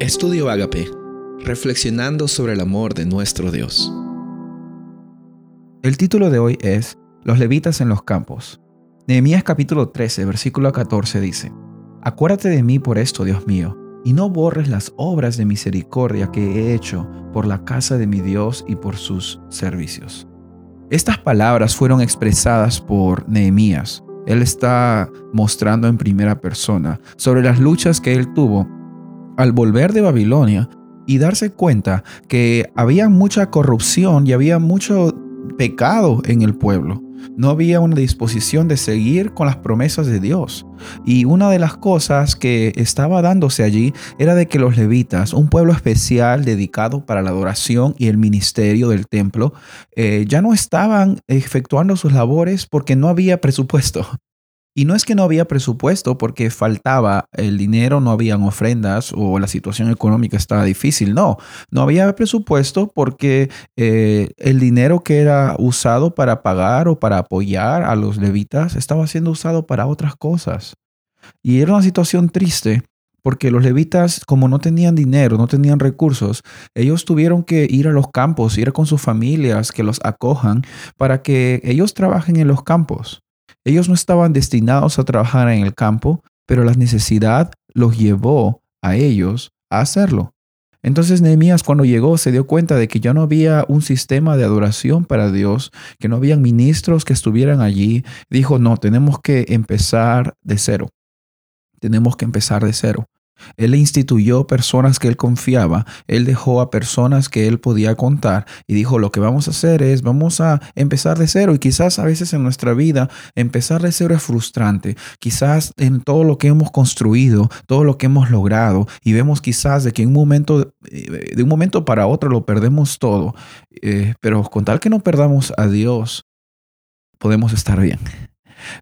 Estudio Agape, reflexionando sobre el amor de nuestro Dios. El título de hoy es Los levitas en los campos. Nehemías capítulo 13, versículo 14 dice, Acuérdate de mí por esto, Dios mío, y no borres las obras de misericordia que he hecho por la casa de mi Dios y por sus servicios. Estas palabras fueron expresadas por Nehemías. Él está mostrando en primera persona sobre las luchas que él tuvo al volver de Babilonia y darse cuenta que había mucha corrupción y había mucho pecado en el pueblo. No había una disposición de seguir con las promesas de Dios. Y una de las cosas que estaba dándose allí era de que los levitas, un pueblo especial dedicado para la adoración y el ministerio del templo, eh, ya no estaban efectuando sus labores porque no había presupuesto. Y no es que no había presupuesto porque faltaba el dinero, no habían ofrendas o la situación económica estaba difícil. No, no había presupuesto porque eh, el dinero que era usado para pagar o para apoyar a los levitas estaba siendo usado para otras cosas. Y era una situación triste porque los levitas, como no tenían dinero, no tenían recursos, ellos tuvieron que ir a los campos, ir con sus familias, que los acojan, para que ellos trabajen en los campos. Ellos no estaban destinados a trabajar en el campo, pero la necesidad los llevó a ellos a hacerlo. Entonces Nehemías cuando llegó se dio cuenta de que ya no había un sistema de adoración para Dios, que no habían ministros que estuvieran allí. Dijo, no, tenemos que empezar de cero. Tenemos que empezar de cero. Él instituyó personas que él confiaba, él dejó a personas que él podía contar y dijo, lo que vamos a hacer es, vamos a empezar de cero y quizás a veces en nuestra vida empezar de cero es frustrante, quizás en todo lo que hemos construido, todo lo que hemos logrado y vemos quizás de que en un momento, eh, de un momento para otro lo perdemos todo, eh, pero con tal que no perdamos a Dios, podemos estar bien.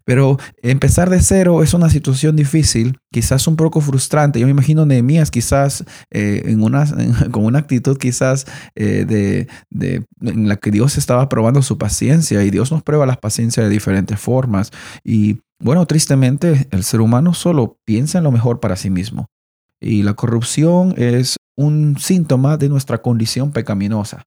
Pero empezar de cero es una situación difícil, quizás un poco frustrante. Yo me imagino Nehemías quizás eh, en una, con una actitud quizás eh, de, en la que Dios estaba probando su paciencia y Dios nos prueba la paciencia de diferentes formas. Y bueno, tristemente el ser humano solo piensa en lo mejor para sí mismo. Y la corrupción es un síntoma de nuestra condición pecaminosa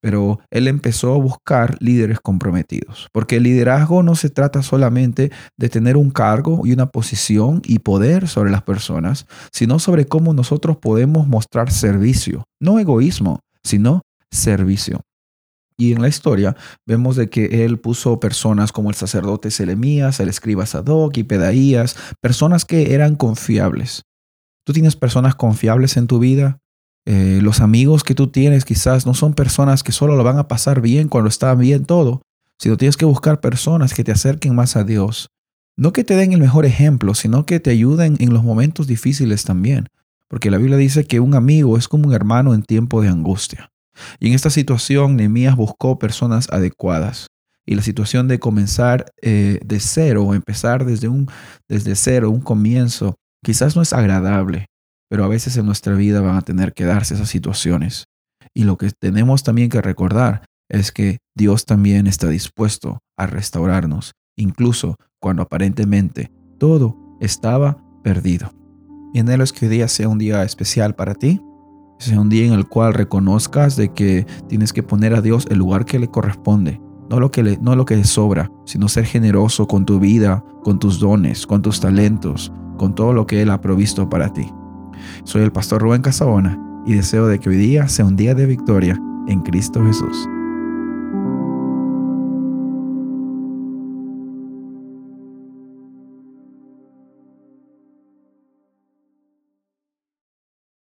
pero él empezó a buscar líderes comprometidos, porque el liderazgo no se trata solamente de tener un cargo y una posición y poder sobre las personas, sino sobre cómo nosotros podemos mostrar servicio, no egoísmo, sino servicio. Y en la historia vemos de que él puso personas como el sacerdote Selemías, el escriba Sadoc y Pedaías, personas que eran confiables. ¿Tú tienes personas confiables en tu vida? Eh, los amigos que tú tienes quizás no son personas que solo lo van a pasar bien cuando está bien todo, sino tienes que buscar personas que te acerquen más a Dios. No que te den el mejor ejemplo, sino que te ayuden en los momentos difíciles también. Porque la Biblia dice que un amigo es como un hermano en tiempo de angustia. Y en esta situación, Nehemías buscó personas adecuadas. Y la situación de comenzar eh, de cero empezar desde, un, desde cero, un comienzo, quizás no es agradable, pero a veces en nuestra vida van a tener que darse esas situaciones. Y lo que tenemos también que recordar es que Dios también está dispuesto a restaurarnos, incluso cuando aparentemente todo estaba perdido. Y anhelo es que hoy día sea un día especial para ti, sea un día en el cual reconozcas de que tienes que poner a Dios el lugar que le corresponde, no lo que no lo que le sobra, sino ser generoso con tu vida, con tus dones, con tus talentos, con todo lo que Él ha provisto para ti. Soy el pastor Rubén Casabona y deseo de que hoy día sea un día de victoria en Cristo Jesús.